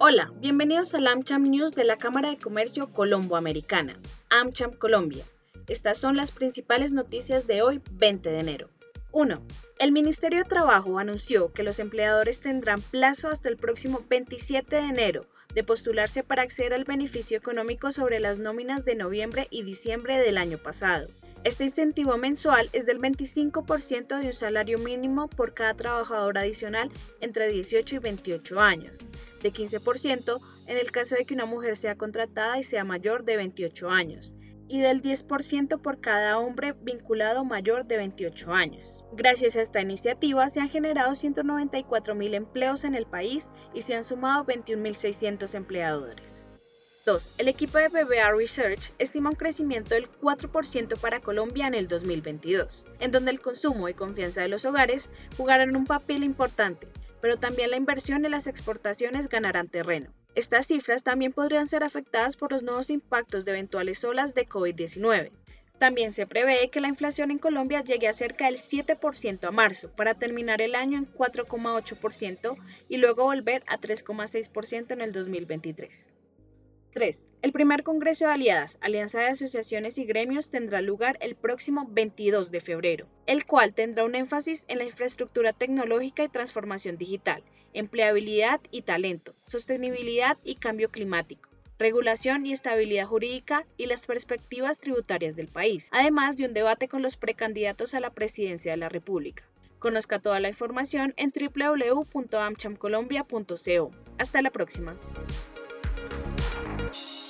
Hola, bienvenidos al AmCham News de la Cámara de Comercio Colombo-Americana, AmCham Colombia. Estas son las principales noticias de hoy, 20 de enero. 1. El Ministerio de Trabajo anunció que los empleadores tendrán plazo hasta el próximo 27 de enero de postularse para acceder al beneficio económico sobre las nóminas de noviembre y diciembre del año pasado. Este incentivo mensual es del 25% de un salario mínimo por cada trabajador adicional entre 18 y 28 años de 15% en el caso de que una mujer sea contratada y sea mayor de 28 años, y del 10% por cada hombre vinculado mayor de 28 años. Gracias a esta iniciativa se han generado 194.000 empleos en el país y se han sumado 21.600 empleadores. 2. El equipo de BBA Research estima un crecimiento del 4% para Colombia en el 2022, en donde el consumo y confianza de los hogares jugarán un papel importante, pero también la inversión y las exportaciones ganarán terreno. Estas cifras también podrían ser afectadas por los nuevos impactos de eventuales olas de COVID-19. También se prevé que la inflación en Colombia llegue a cerca del 7% a marzo, para terminar el año en 4,8% y luego volver a 3,6% en el 2023. 3. El primer Congreso de Aliadas, Alianza de Asociaciones y Gremios, tendrá lugar el próximo 22 de febrero, el cual tendrá un énfasis en la infraestructura tecnológica y transformación digital, empleabilidad y talento, sostenibilidad y cambio climático, regulación y estabilidad jurídica y las perspectivas tributarias del país, además de un debate con los precandidatos a la presidencia de la República. Conozca toda la información en www.amchamcolombia.co. Hasta la próxima. Thank you.